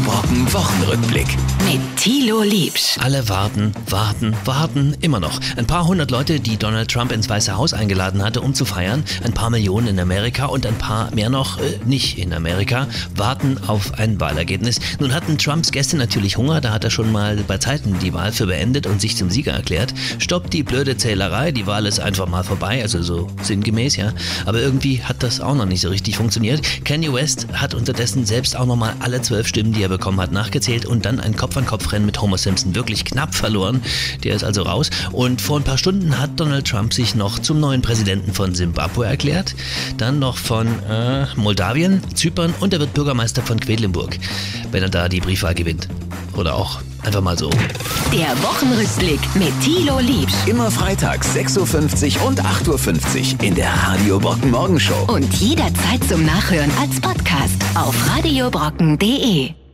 Brocken Wochenrückblick. Mit Thilo Liebsch. Alle warten, warten, warten, immer noch. Ein paar hundert Leute, die Donald Trump ins Weiße Haus eingeladen hatte, um zu feiern, ein paar Millionen in Amerika und ein paar mehr noch äh, nicht in Amerika, warten auf ein Wahlergebnis. Nun hatten Trumps Gäste natürlich Hunger, da hat er schon mal bei Zeiten die Wahl für beendet und sich zum Sieger erklärt. Stoppt die blöde Zählerei, die Wahl ist einfach mal vorbei, also so sinngemäß, ja. Aber irgendwie hat das auch noch nicht so richtig funktioniert. Kanye West hat unterdessen selbst auch nochmal alle zwölf Stimmen, die er bekommen hat, nachgezählt und dann ein Kopf-an-Kopf-Rennen mit Homer Simpson wirklich knapp verloren. Der ist also raus. Und vor ein paar Stunden hat Donald Trump sich noch zum neuen Präsidenten von Simbabwe erklärt, dann noch von äh, Moldawien, Zypern und er wird Bürgermeister von Quedlinburg, wenn er da die Briefwahl gewinnt. Oder auch einfach mal so. Der Wochenrückblick mit Thilo Liebsch. Immer freitags 6.50 Uhr und 8.50 Uhr in der Radio Brocken Morgenshow. Und jederzeit zum Nachhören als Podcast auf radiobrocken.de.